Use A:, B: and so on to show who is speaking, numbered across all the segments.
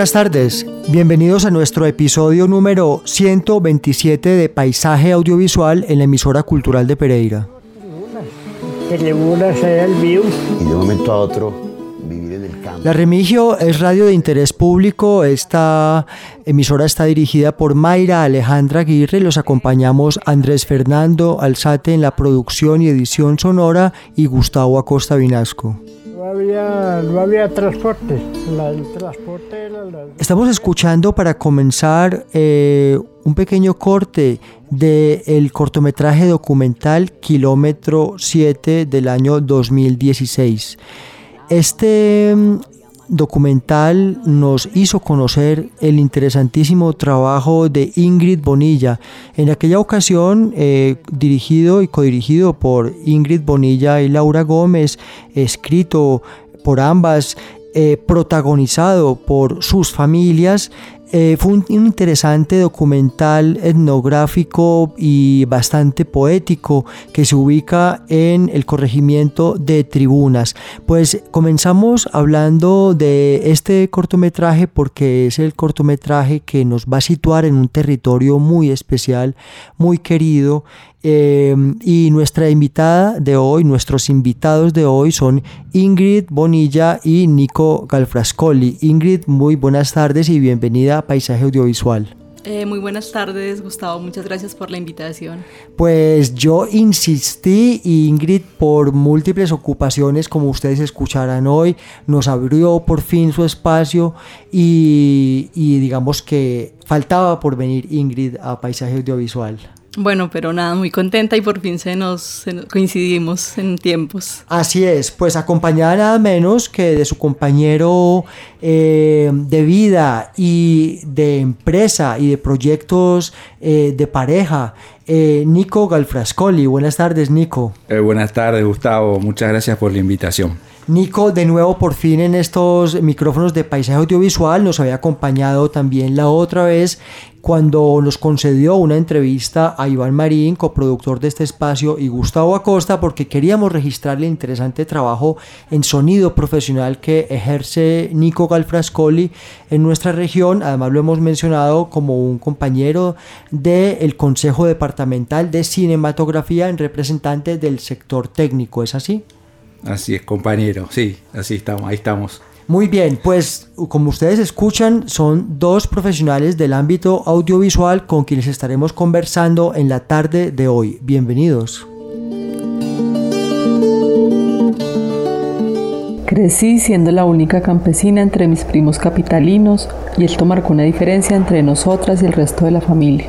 A: Buenas tardes, bienvenidos a nuestro episodio número 127 de Paisaje Audiovisual en la emisora cultural de Pereira.
B: y de un momento a otro vivir en el campo.
A: La Remigio es radio de interés público, esta emisora está dirigida por Mayra Alejandra Aguirre, los acompañamos Andrés Fernando Alzate en la producción y edición sonora y Gustavo Acosta Vinasco.
C: No había, no había transporte. El transporte era la-
A: Estamos escuchando para comenzar eh, un pequeño corte del cortometraje documental Kilómetro 7 del año 2016. Este documental nos hizo conocer el interesantísimo trabajo de Ingrid Bonilla. En aquella ocasión, eh, dirigido y codirigido por Ingrid Bonilla y Laura Gómez, escrito por ambas, eh, protagonizado por sus familias. Eh, fue un, un interesante documental etnográfico y bastante poético que se ubica en el corregimiento de tribunas. Pues comenzamos hablando de este cortometraje porque es el cortometraje que nos va a situar en un territorio muy especial, muy querido. Eh, y nuestra invitada de hoy, nuestros invitados de hoy son Ingrid Bonilla y Nico Galfrascoli. Ingrid, muy buenas tardes y bienvenida a Paisaje Audiovisual.
D: Eh, muy buenas tardes, Gustavo. Muchas gracias por la invitación.
A: Pues yo insistí Ingrid por múltiples ocupaciones, como ustedes escucharán hoy, nos abrió por fin su espacio y, y digamos que faltaba por venir Ingrid a Paisaje Audiovisual.
D: Bueno, pero nada, muy contenta y por fin se nos, se nos- coincidimos en tiempos.
A: Así es, pues acompañada nada menos que de su compañero eh, de vida y de empresa y de proyectos eh, de pareja, eh, Nico Galfrascoli. Buenas tardes, Nico.
E: Eh, buenas tardes, Gustavo. Muchas gracias por la invitación.
A: Nico, de nuevo por fin en estos micrófonos de paisaje audiovisual, nos había acompañado también la otra vez cuando nos concedió una entrevista a Iván Marín, coproductor de este espacio, y Gustavo Acosta, porque queríamos registrar el interesante trabajo en sonido profesional que ejerce Nico Galfrascoli en nuestra región. Además lo hemos mencionado como un compañero del Consejo Departamental de Cinematografía en representante del sector técnico. ¿Es así?
E: Así es, compañero. Sí, así estamos, ahí estamos.
A: Muy bien, pues como ustedes escuchan, son dos profesionales del ámbito audiovisual con quienes estaremos conversando en la tarde de hoy. Bienvenidos.
F: Crecí siendo la única campesina entre mis primos capitalinos y esto marcó una diferencia entre nosotras y el resto de la familia.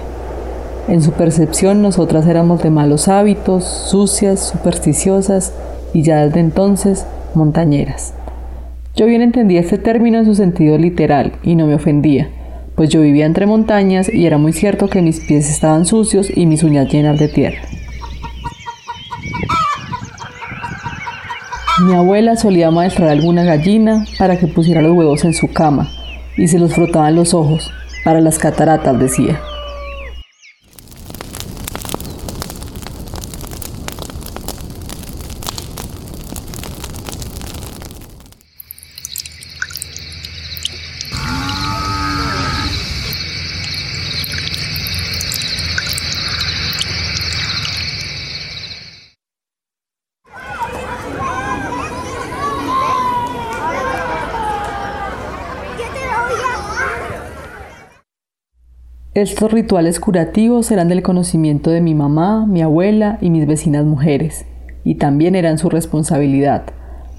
F: En su percepción nosotras éramos de malos hábitos, sucias, supersticiosas y ya desde entonces montañeras. Yo bien entendía este término en su sentido literal y no me ofendía, pues yo vivía entre montañas y era muy cierto que mis pies estaban sucios y mis uñas llenas de tierra. Mi abuela solía maestrar alguna gallina para que pusiera los huevos en su cama y se los frotaban los ojos, para las cataratas decía. Estos rituales curativos eran del conocimiento de mi mamá, mi abuela y mis vecinas mujeres, y también eran su responsabilidad,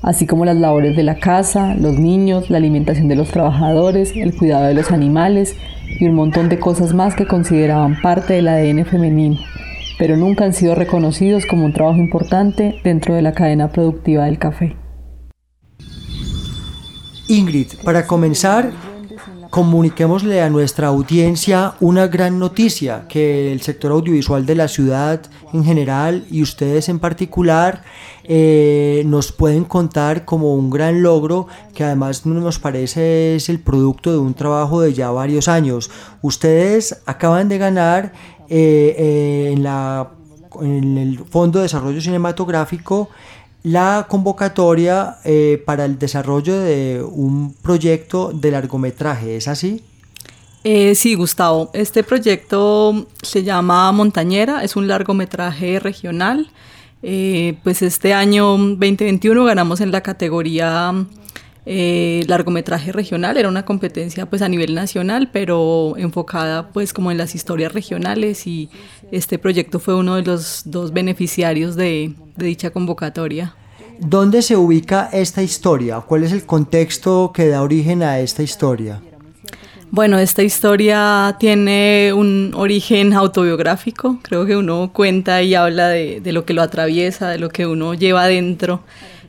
F: así como las labores de la casa, los niños, la alimentación de los trabajadores, el cuidado de los animales y un montón de cosas más que consideraban parte del ADN femenino, pero nunca han sido reconocidos como un trabajo importante dentro de la cadena productiva del café.
A: Ingrid, para comenzar, comuniquémosle a nuestra audiencia una gran noticia, que el sector audiovisual de la ciudad en general y ustedes en particular eh, nos pueden contar como un gran logro que además nos parece es el producto de un trabajo de ya varios años. Ustedes acaban de ganar eh, eh, en, el Fondo de Desarrollo Cinematográfico la convocatoria eh, para el desarrollo de un proyecto de largometraje, ¿es así?
D: Eh, sí, Gustavo. Este proyecto se llama Montañera, es un largometraje regional. Eh, pues este año 2021 ganamos en la categoría eh, largometraje regional, era una competencia pues a nivel nacional, pero enfocada pues como en las historias regionales y este proyecto fue uno de los dos beneficiarios de, de dicha convocatoria.
A: ¿Dónde se ubica esta historia? ¿Cuál es el contexto que da origen a esta historia?
D: Bueno, esta historia tiene un origen autobiográfico, creo que uno cuenta y habla de, de lo que lo atraviesa, de lo que uno lleva adentro.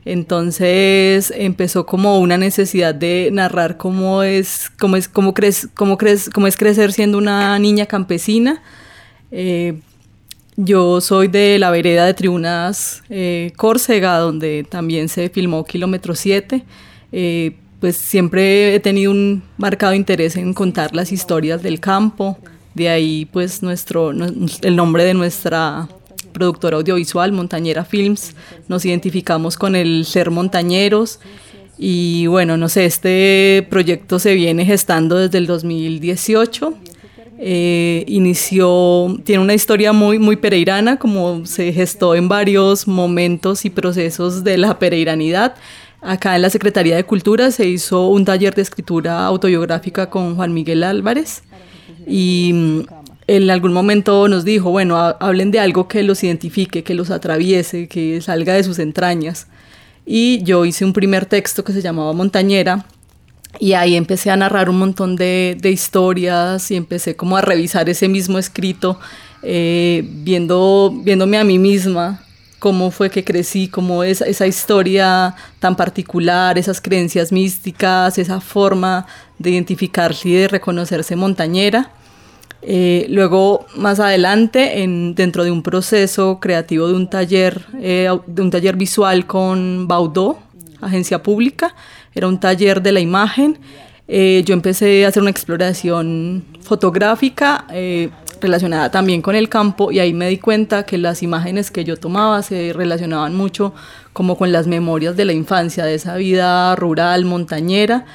D: Entonces empezó como una necesidad de narrar cómo es, cómo es, cómo crees, cómo crees, cómo es crecer siendo una niña campesina. Eh, yo soy de la vereda de Tribunas eh, Córcega, donde también se filmó Kilómetro 7. Eh, pues siempre he tenido un marcado interés en contar las historias del campo. De ahí pues nuestro, el nombre de nuestra productora audiovisual, Montañera Films. Nos identificamos con el ser montañeros. Y bueno, no sé, este proyecto se viene gestando desde el 2018. Eh, inició, tiene una historia muy, muy pereirana, como se gestó en varios momentos y procesos de la pereiranidad. Acá en la Secretaría de Cultura se hizo un taller de escritura autobiográfica con Juan Miguel Álvarez y en algún momento nos dijo, bueno, hablen de algo que los identifique, que los atraviese, que salga de sus entrañas. Y yo hice un primer texto que se llamaba Montañera y ahí empecé a narrar un montón de, historias y empecé como a revisar ese mismo escrito, eh, viendo, viéndome a mí misma, cómo fue que crecí, cómo es esa historia tan particular, esas creencias místicas, esa forma de identificarse y de reconocerse montañera. Eh, luego, más adelante, en, dentro de un proceso creativo de un taller, eh, de un taller visual con Baudot, agencia pública, era un taller de la imagen. Eh, yo empecé a hacer una exploración fotográfica relacionada también con el campo y ahí me di cuenta que las imágenes que yo tomaba se relacionaban mucho como con las memorias de la infancia, de esa vida rural, montañera.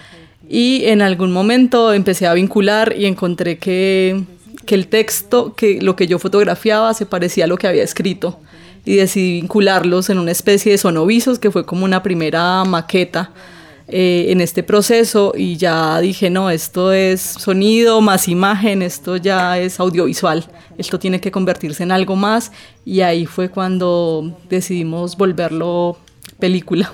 D: Y en algún momento empecé a vincular y encontré que que el texto, que lo que yo fotografiaba se parecía a lo que había escrito. Y decidí vincularlos en una especie de sonovisos que fue como una primera maqueta eh, en este proceso. Y ya dije, no, esto es sonido más imagen, esto ya es audiovisual, esto tiene que convertirse en algo más. Y ahí fue cuando decidimos volverlo película.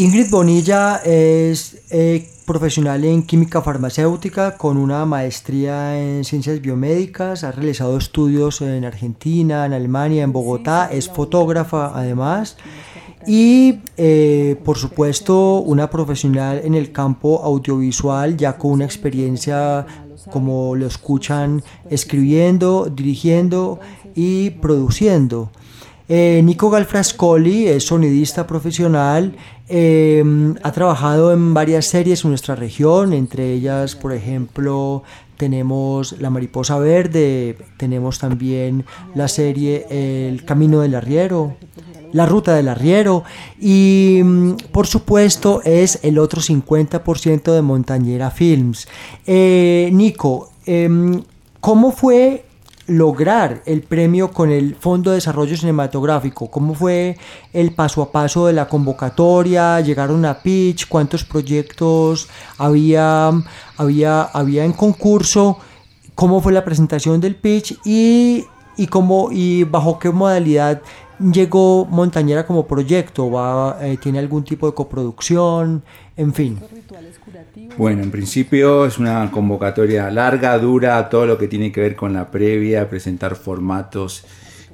A: Ingrid Bonilla es eh, profesional en química farmacéutica con una maestría en ciencias biomédicas, ha realizado estudios en Argentina, en Alemania, en Bogotá, es fotógrafa además. y eh, por supuesto una profesional en el campo audiovisual ya con una experiencia como lo escuchan escribiendo, dirigiendo y produciendo. Eh, Nico Galfrascoli es sonidista profesional, eh, ha trabajado en varias series en nuestra región, entre ellas, por ejemplo, tenemos La Mariposa Verde, tenemos también la serie El Camino del Arriero, La Ruta del Arriero y mm, por supuesto es el otro 50% de Montañera Films. Eh, Nico, em, ¿cómo fue lograr el premio con el Fondo de Desarrollo Cinematográfico? ¿Cómo fue el paso a paso de la convocatoria? ¿Llegaron a pitch? ¿Cuántos proyectos había, había, había en concurso? ¿Cómo fue la presentación del pitch? Y, y, cómo, y bajo qué modalidad llegó Montañera como proyecto? ¿Va, eh, ¿Tiene algún tipo de coproducción? En fin.
E: Bueno, en principio es una convocatoria larga, dura, todo lo que tiene que ver con la previa, presentar formatos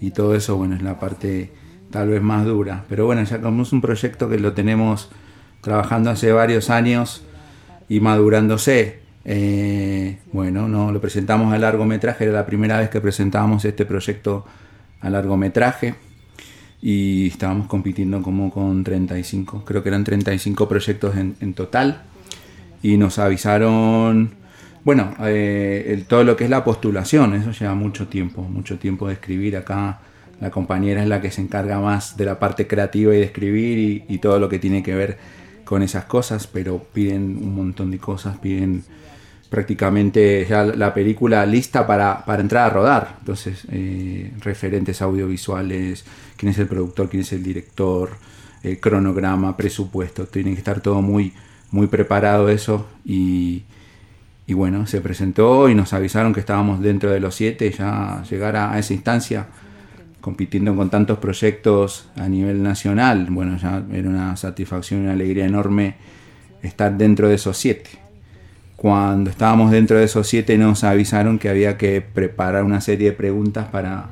E: y todo eso, bueno, es la parte tal vez más dura. Pero bueno, ya como es un proyecto que lo tenemos trabajando hace varios años y madurándose, eh, bueno, no lo presentamos a largometraje, era la primera vez que presentábamos este proyecto a largometraje y estábamos compitiendo como con 35, creo que eran 35 proyectos en, en total y nos avisaron, bueno, eh, todo lo que es la postulación, eso lleva mucho tiempo, mucho tiempo de escribir acá. La compañera es la que se encarga más de la parte creativa y de escribir y, todo lo que tiene que ver con esas cosas, pero piden un montón de cosas, piden prácticamente ya la película lista para, entrar a rodar. Entonces, eh, referentes audiovisuales, quién es el productor, quién es el director, el cronograma, presupuesto, tiene que estar todo muy, muy preparado eso y, bueno, se presentó y nos avisaron que estábamos dentro de los siete, ya llegar a, esa instancia, compitiendo con tantos proyectos a nivel nacional, bueno, ya era una satisfacción y una alegría enorme estar dentro de esos siete. Cuando estábamos dentro de esos siete nos avisaron que había que preparar una serie de preguntas para,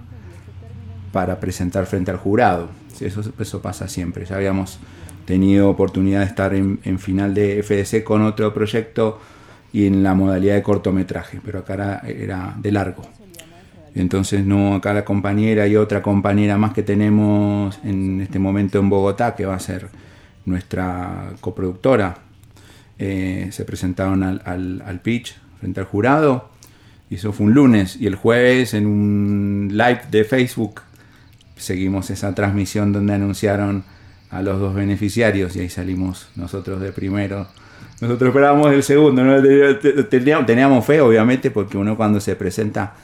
E: para presentar frente al jurado. Eso, eso pasa siempre. Ya habíamos tenido oportunidad de estar en, final de FDC con otro proyecto y en la modalidad de cortometraje, pero acá era, de largo. Entonces, no, acá la compañera y otra compañera más que tenemos en este momento en Bogotá, que va a ser nuestra coproductora, eh, se presentaron al, al, pitch frente al jurado. Y eso fue un lunes. Y el jueves, en un live de Facebook, seguimos esa transmisión donde anunciaron a los dos beneficiarios y ahí salimos nosotros de primero. Nosotros esperábamos el segundo, teníamos, fe obviamente porque uno cuando se presenta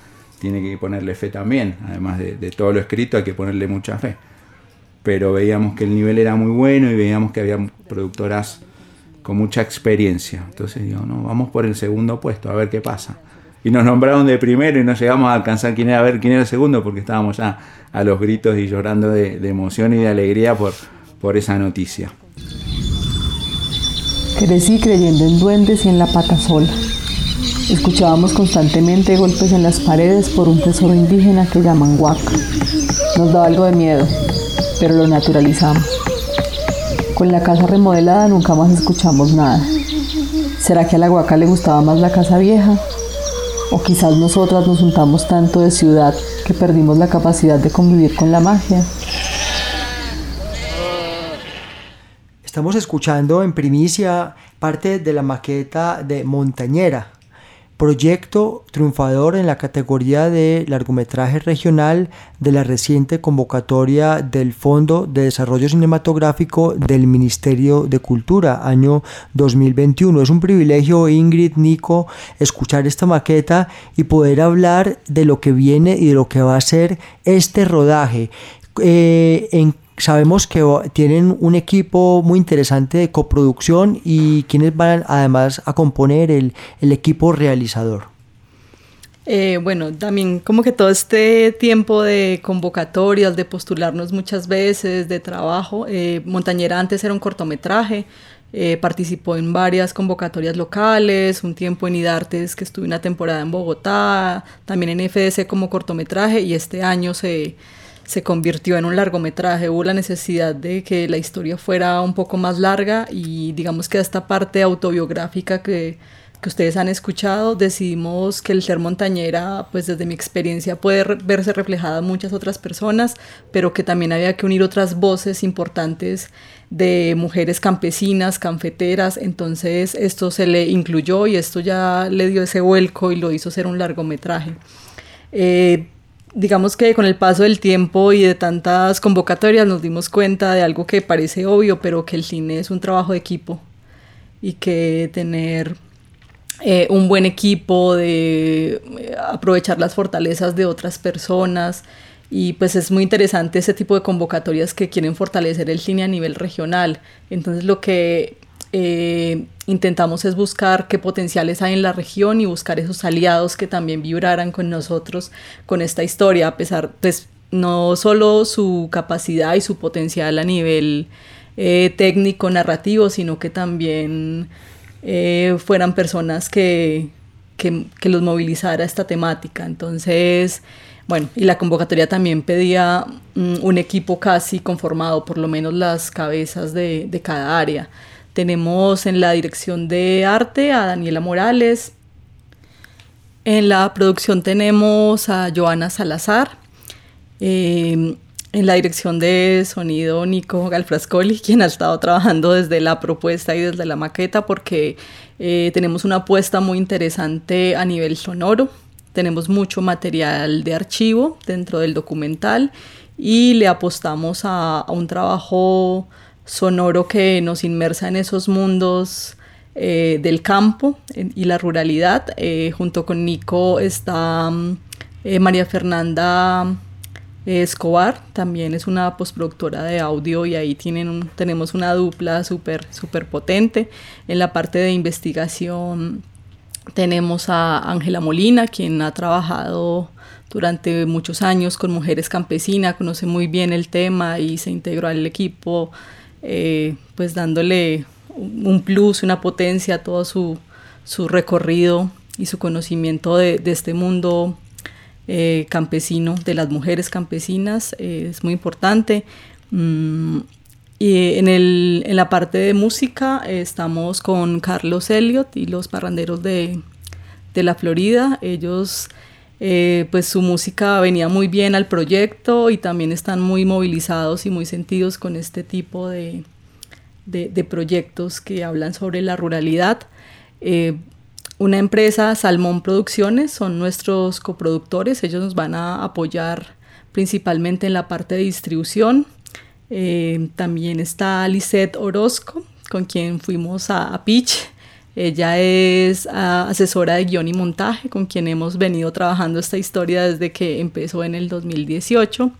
E: tiene que ponerle fe también, además de, todo lo escrito hay que ponerle mucha fe. Pero veíamos que el nivel era muy bueno y veíamos que había productoras con mucha experiencia. Entonces digo, no, vamos por el segundo puesto, a ver qué pasa. Y nos nombraron de primero y no llegamos a alcanzar quién era, a ver quién era el segundo porque estábamos ya a los gritos y llorando de emoción y de alegría por, por esa noticia.
F: Crecí creyendo en duendes y en la pata sola. Escuchábamos constantemente golpes en las paredes por un tesoro indígena que llaman huaca. Nos daba algo de miedo, pero lo naturalizamos. Con la casa remodelada nunca más escuchamos nada. ¿Será que a la huaca le gustaba más la casa vieja? ¿O quizás nosotras nos juntamos tanto de ciudad que perdimos la capacidad de convivir con la magia?
A: Estamos escuchando en primicia parte de la maqueta de Montañera, proyecto triunfador en la categoría de largometraje regional de la reciente convocatoria del Fondo de Desarrollo Cinematográfico del Ministerio de Cultura, año 2021. Es un privilegio, Ingrid, Nico, escuchar esta maqueta y poder hablar de lo que viene y de lo que va a ser este rodaje. Eh, en sabemos que tienen un equipo muy interesante de coproducción y quienes van además a componer el, equipo realizador.
D: Eh, bueno, también como que todo este tiempo de convocatorias, de postularnos muchas veces, de trabajo, eh, Montañera antes era un cortometraje, eh, participó en varias convocatorias locales, un tiempo en IDARTES que estuve una temporada en Bogotá, también en FDC como cortometraje y este año se, se convirtió en un largometraje, hubo la necesidad de que la historia fuera un poco más larga y digamos que esta parte autobiográfica que, que ustedes han escuchado, decidimos que el ser montañera, pues desde mi experiencia puede verse reflejada en muchas otras personas, pero que también había que unir otras voces importantes de mujeres campesinas, cafeteras, entonces esto se le incluyó y esto ya le dio ese vuelco y lo hizo ser un largometraje. Eh, digamos que con el paso del tiempo y de tantas convocatorias nos dimos cuenta de algo que parece obvio, pero que el cine es un trabajo de equipo y que tener eh, un buen equipo, de eh, aprovechar las fortalezas de otras personas. Y pues es muy interesante ese tipo de convocatorias que quieren fortalecer el cine a nivel regional. Entonces lo que eh, intentamos es buscar qué potenciales hay en la región y buscar esos aliados que también vibraran con nosotros con esta historia, a pesar, pues no solo su capacidad y su potencial a nivel eh, técnico, narrativo, sino que también eh, fueran personas que, que, que, los movilizara esta temática. Entonces, bueno, y la convocatoria también pedía mm, un equipo casi conformado, por lo menos las cabezas de, de cada área. Tenemos en la dirección de arte a Daniela Morales. En la producción tenemos a Joana Salazar. Eh, en la dirección de sonido Nico Galfrascoli, quien ha estado trabajando desde la propuesta y desde la maqueta porque eh, tenemos una apuesta muy interesante a nivel sonoro. Tenemos mucho material de archivo dentro del documental y le apostamos a un trabajo sonoro que nos inmersa en esos mundos eh, del campo y la ruralidad. Eh, junto con Nico está mm, eh, María Fernanda Escobar, también es una postproductora de audio y ahí tienen tenemos una dupla súper super potente. En la parte de investigación tenemos a Ángela Molina, quien ha trabajado durante muchos años con mujeres campesinas, conoce muy bien el tema y se integró al equipo eh, pues dándole un plus, una potencia a todo su, recorrido y su conocimiento de, este mundo eh, campesino, de las mujeres campesinas, eh, es muy importante. Mm, y en, el, en, la parte de música estamos con Carlos Elliot y los parranderos de, de la Florida. Ellos eh, pues su música venía muy bien al proyecto y también están muy movilizados y muy sentidos con este tipo de, de, proyectos que hablan sobre la ruralidad. Eh, una empresa, Salmón Producciones, son nuestros coproductores, ellos nos van a apoyar principalmente en la parte de distribución. Eh, también está Lisette Orozco, con quien fuimos a, a Pitch ella es ah, asesora de guion y montaje, con quien hemos venido trabajando esta historia desde que empezó en el 2018.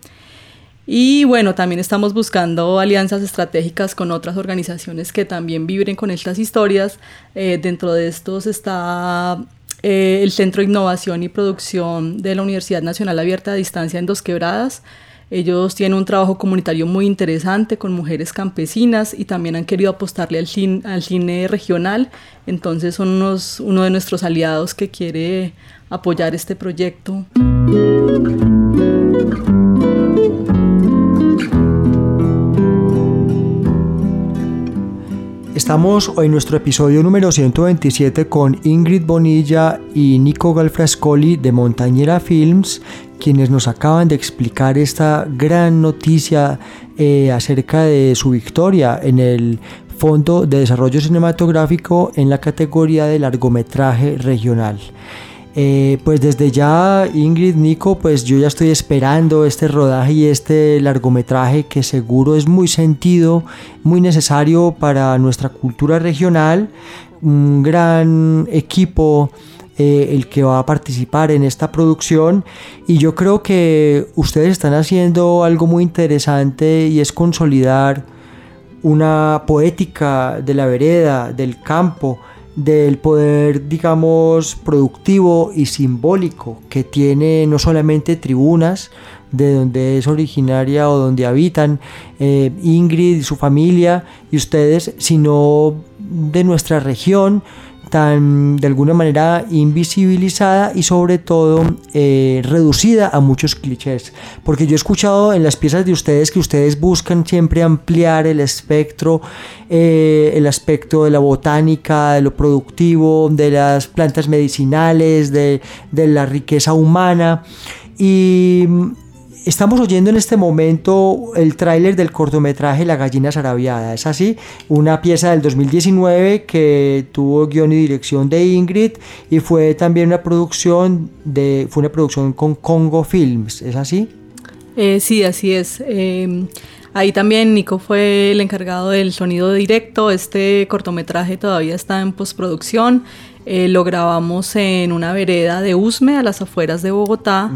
D: Y bueno, también estamos buscando alianzas estratégicas con otras organizaciones que también vibren con estas historias. Eh, dentro de estos está eh, el Centro de Innovación y Producción de la Universidad Nacional Abierta a Distancia en Dos Quebradas, ellos tienen un trabajo comunitario muy interesante con mujeres campesinas y también han querido apostarle al cine, al cine regional. Entonces son unos, uno de nuestros aliados que quiere apoyar este proyecto.
A: Estamos hoy en nuestro episodio número 127 con Ingrid Bonilla y Nico Galfrascoli de Montañera Films, quienes nos acaban de explicar esta gran noticia eh, acerca de su victoria en el Fondo de Desarrollo Cinematográfico en la categoría de largometraje regional. Eh, pues desde ya, Ingrid, Nico, pues yo ya estoy esperando este rodaje y este largometraje que seguro es muy sentido, muy necesario para nuestra cultura regional. Un gran equipo eh, el que va a participar en esta producción. Y yo creo que ustedes están haciendo algo muy interesante y es consolidar una poética de la vereda, del campo, del poder, digamos, productivo y simbólico que tiene no solamente tribunas, de donde es originaria o donde habitan eh, Ingrid y su familia y ustedes, sino de nuestra región, tan de alguna manera invisibilizada y sobre todo eh, reducida a muchos clichés. Porque yo he escuchado en las piezas de ustedes que ustedes buscan siempre ampliar el espectro, eh, el aspecto de la botánica, de lo productivo, de las plantas medicinales, de, de la riqueza humana. Y Estamos oyendo en este momento el tráiler del cortometraje La gallina zarabiada, es así, una pieza del 2019 que tuvo guion y dirección de Ingrid y fue también una producción de fue una producción con Congo Films, ¿es así?
D: Eh, sí, así es. Em, Ahí también Nico fue el encargado del sonido directo. Este cortometraje todavía está en postproducción. Eh, lo grabamos en una vereda de Usme, a las afueras de Bogotá.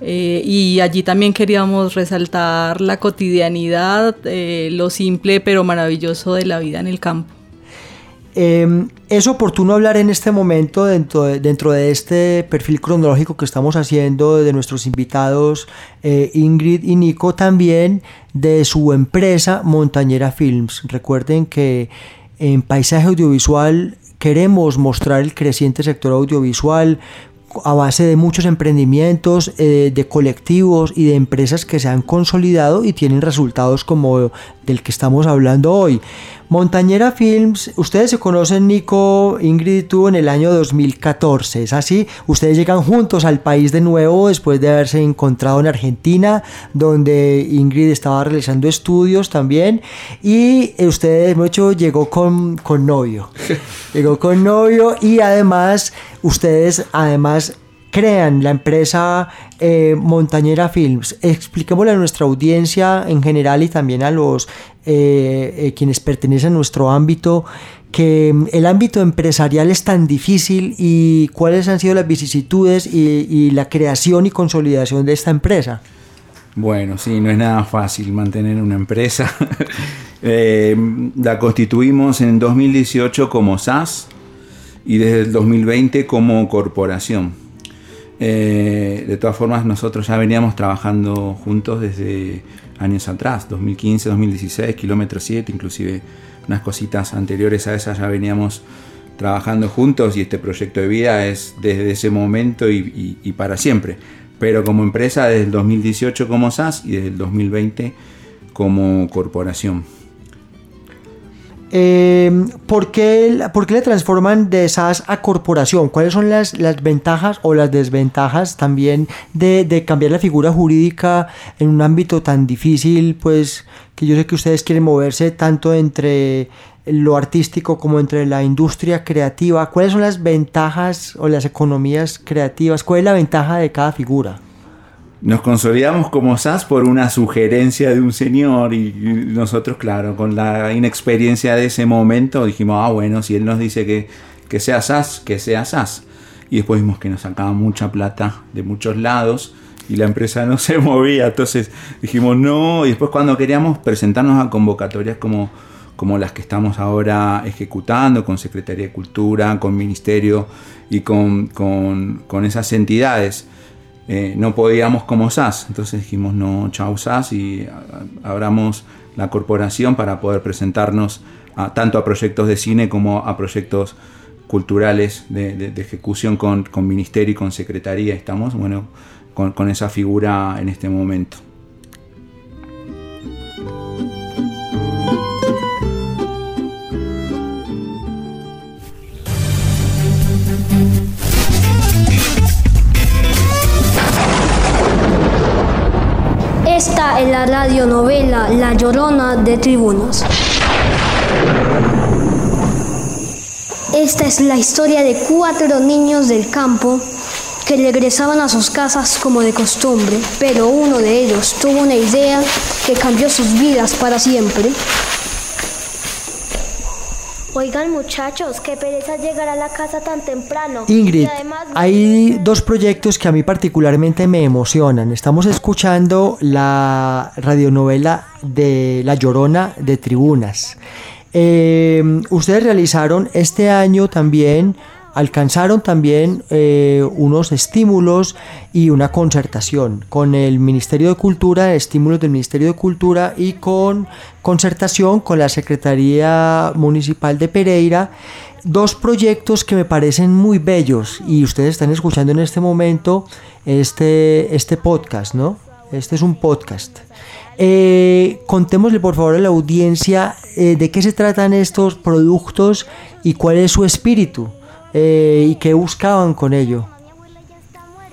D: Eh, y allí también queríamos resaltar la cotidianidad, eh, lo simple pero maravilloso de la vida en el campo.
A: Em, es oportuno hablar en este momento dentro de, dentro de este perfil cronológico que estamos haciendo de nuestros invitados eh, Ingrid y Nico también de su empresa Montañera Films. Recuerden que en Paisaje Audiovisual queremos mostrar el creciente sector audiovisual a base de muchos emprendimientos, eh, de colectivos y de empresas que se han consolidado y tienen resultados como del que estamos hablando hoy. Montañera Films, ustedes se conocen Nico, Ingrid y tú en el año 2014, ¿es así? Ustedes llegan juntos al país de nuevo después de haberse encontrado en Argentina, donde Ingrid estaba realizando estudios también y ustedes, mucho, llegó con, con novio. llegó con novio y además, ustedes además crean la empresa eh, Montañera Films. Expliquémosle a nuestra audiencia en general y también a los eh, eh, quienes pertenecen a nuestro ámbito que mm, el ámbito empresarial es tan difícil y cuáles han sido las vicisitudes y, la creación y consolidación de esta empresa.
E: Bueno, sí, no es nada fácil mantener una empresa. la constituimos en 2018 como SAS y desde el 2020 como corporación. Eh, de todas formas, nosotros ya veníamos trabajando juntos desde años atrás, 2015, 2016, kilómetro 7, inclusive unas cositas anteriores a esas ya veníamos trabajando juntos y este proyecto de vida es desde ese momento y, y para siempre. Pero como empresa desde el 2018 como SAS y desde el 2020 como corporación.
A: Eh, ¿por, qué, le transforman de SAS a corporación? ¿Cuáles son las, ventajas o las desventajas también de, cambiar la figura jurídica en un ámbito tan difícil? Pues que yo sé que ustedes quieren moverse tanto entre lo artístico como entre la industria creativa. ¿Cuáles son las ventajas o las economías creativas? ¿Cuál es la ventaja de cada figura?
E: Nos consolidamos como SAS por una sugerencia de un señor y nosotros, claro, con la inexperiencia de ese momento dijimos, ah, bueno, si él nos dice que, que sea SAS, que sea SAS. Y después vimos que nos sacaba mucha plata de muchos lados y la empresa no se movía, entonces dijimos no, y después cuando queríamos presentarnos a convocatorias como, como las que estamos ahora ejecutando, con Secretaría de Cultura, con Ministerio y con, con, con esas entidades, eh, no podíamos como SAS. Entonces dijimos, no, chau SAS y abramos la corporación para poder presentarnos a, tanto a proyectos de cine como a proyectos culturales de, ejecución con, ministerio y con secretaría. Estamos, bueno, con esa figura en este momento.
G: Es la radionovela La Llorona de Tribunas. Esta es la historia de cuatro niños del campo que regresaban a sus casas como de costumbre, pero uno de ellos tuvo una idea que cambió sus vidas para siempre.
H: Oigan muchachos, qué pereza llegar a la casa tan temprano.
A: Ingrid, hay dos proyectos que a mí particularmente me emocionan. Estamos escuchando la radionovela de La Llorona de Tribunas. Eh, ustedes realizaron este año también alcanzaron también eh, unos estímulos y una concertación con el Ministerio de Cultura, estímulos del Ministerio de Cultura y con concertación con la Secretaría Municipal de Pereira. Dos proyectos que me parecen muy bellos y ustedes están escuchando en este momento este, este podcast, ¿no? Este es un podcast. Eh, contémosle por favor a la audiencia eh, de qué se tratan estos productos y cuál es su espíritu. Eh, y qué buscaban con ello.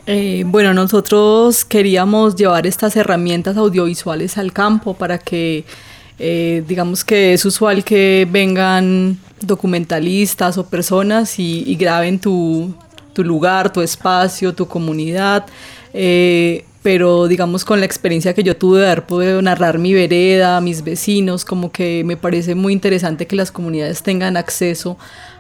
D: Eh, bueno, nosotros queríamos llevar estas herramientas audiovisuales al campo para que, eh, digamos que es usual que vengan documentalistas o personas y, graben tu, lugar, tu espacio, tu comunidad. pero digamos con la experiencia que yo tuve de haber podido narrar mi vereda, mis vecinos, como que me parece muy interesante que las comunidades tengan acceso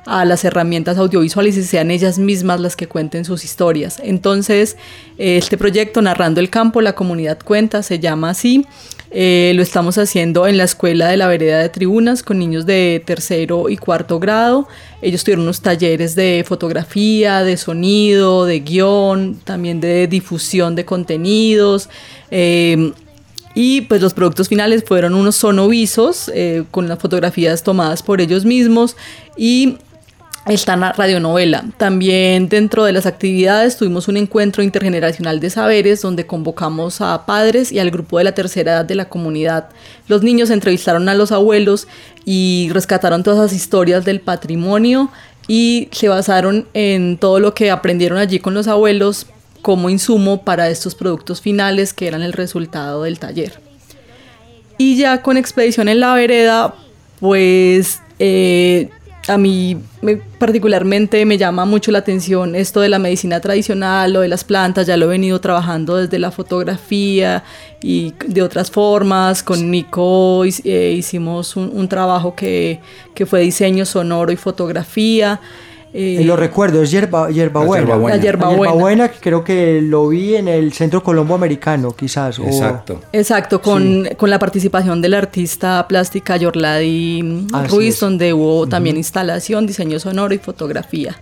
D: a las herramientas audiovisuales y sean ellas mismas las que cuenten sus historias. Entonces, este proyecto Narrando el Campo, la comunidad cuenta, se llama así. Eh, lo estamos haciendo en la escuela de la vereda de tribunas con niños de tercero y cuarto grado. Ellos tuvieron unos talleres de fotografía, de sonido, de guion, también de difusión de contenidos. Eh, y pues los productos finales fueron unos sonovisos eh, con las fotografías tomadas por ellos mismos y la radionovela. También dentro de las actividades tuvimos un encuentro intergeneracional de saberes donde convocamos a padres y al grupo de la tercera edad de la comunidad. Los niños entrevistaron a los abuelos y rescataron todas las historias del patrimonio y se basaron en todo lo que aprendieron allí con los abuelos como insumo para estos productos finales que eran el resultado del taller. Y ya con Expedición en la Vereda, pues eh, a mí particularmente me llama mucho la atención esto de la medicina tradicional, lo de las plantas, ya lo he venido trabajando desde la fotografía y de otras formas. Con Nico eh, hicimos un, trabajo que, que, fue diseño sonoro y fotografía.
A: Eh, lo recuerdo, es Yerba, yerba Buena.
D: La Yerba Buena.
A: que creo que lo vi en el Centro Colombo Americano, quizás.
E: Exacto.
D: Exacto, con, con, la participación del artista plástica Yorladi Ruiz, donde hubo también instalación, diseño sonoro y fotografía.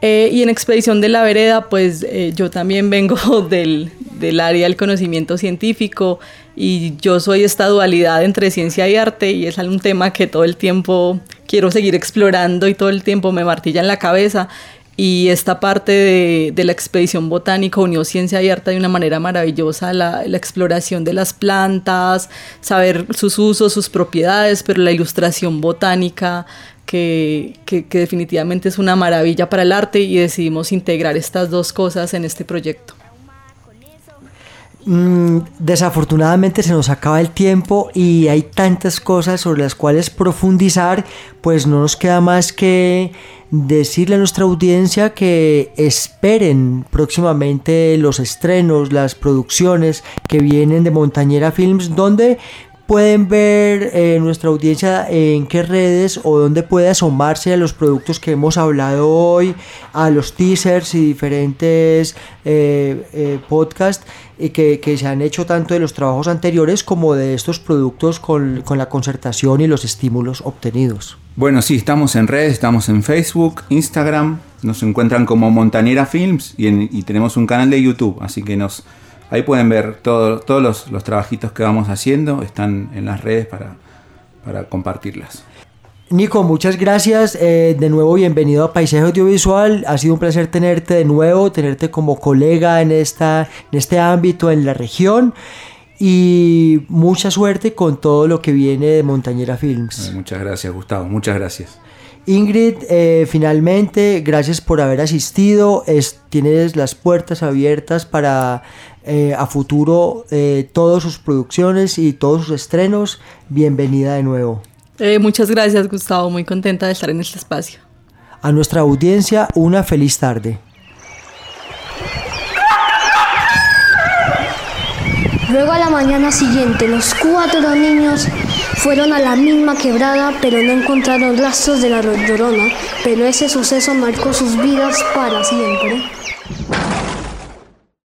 D: Eh, y en Expedición de la Vereda, pues eh, yo también vengo del, del área del conocimiento científico y yo soy esta dualidad entre ciencia y arte y es un tema que todo el tiempo quiero seguir explorando y todo el tiempo me martilla en la cabeza y esta parte de, la expedición botánica unió ciencia y arte de una manera maravillosa, la, la, exploración de las plantas, saber sus usos, sus propiedades, pero la ilustración botánica que, que, que definitivamente es una maravilla para el arte y decidimos integrar estas dos cosas en este proyecto.
A: Mm, desafortunadamente se nos acaba el tiempo y hay tantas cosas sobre las cuales profundizar, pues no nos queda más que decirle a nuestra audiencia que esperen próximamente los estrenos, las producciones que vienen de Montañera Films, donde pueden ver eh, nuestra audiencia en qué redes o dónde puede asomarse a los productos que hemos hablado hoy, a los teasers y diferentes eh, eh, podcasts que, que, se han hecho tanto de los trabajos anteriores como de estos productos con, con la concertación y los estímulos obtenidos.
E: Bueno, sí, estamos en redes, estamos en Facebook, Instagram, nos encuentran como Montanera Films y, y tenemos un canal de YouTube, así que nos Ahí pueden ver todos los, trabajitos que vamos haciendo, están en las redes para, para compartirlas.
A: Nico, muchas gracias. Eh, de nuevo, bienvenido a Paisaje Audiovisual. Ha sido un placer tenerte de nuevo, tenerte como colega en, esta, en este ámbito, en la región. Y mucha suerte con todo lo que viene de Montañera Films.
E: Muchas gracias, Gustavo. Muchas gracias.
A: Ingrid, eh, finalmente, gracias por haber asistido. tienes las puertas abiertas para eh, a futuro eh, todas sus producciones y todos sus estrenos. Bienvenida de nuevo.
D: muchas gracias, Gustavo. Muy contenta de estar en este espacio.
A: A nuestra audiencia, una feliz tarde.
G: Luego a la mañana siguiente, los cuatro niños fueron a la misma quebrada, pero no encontraron rastros de la llorona, pero ese suceso marcó sus vidas para siempre.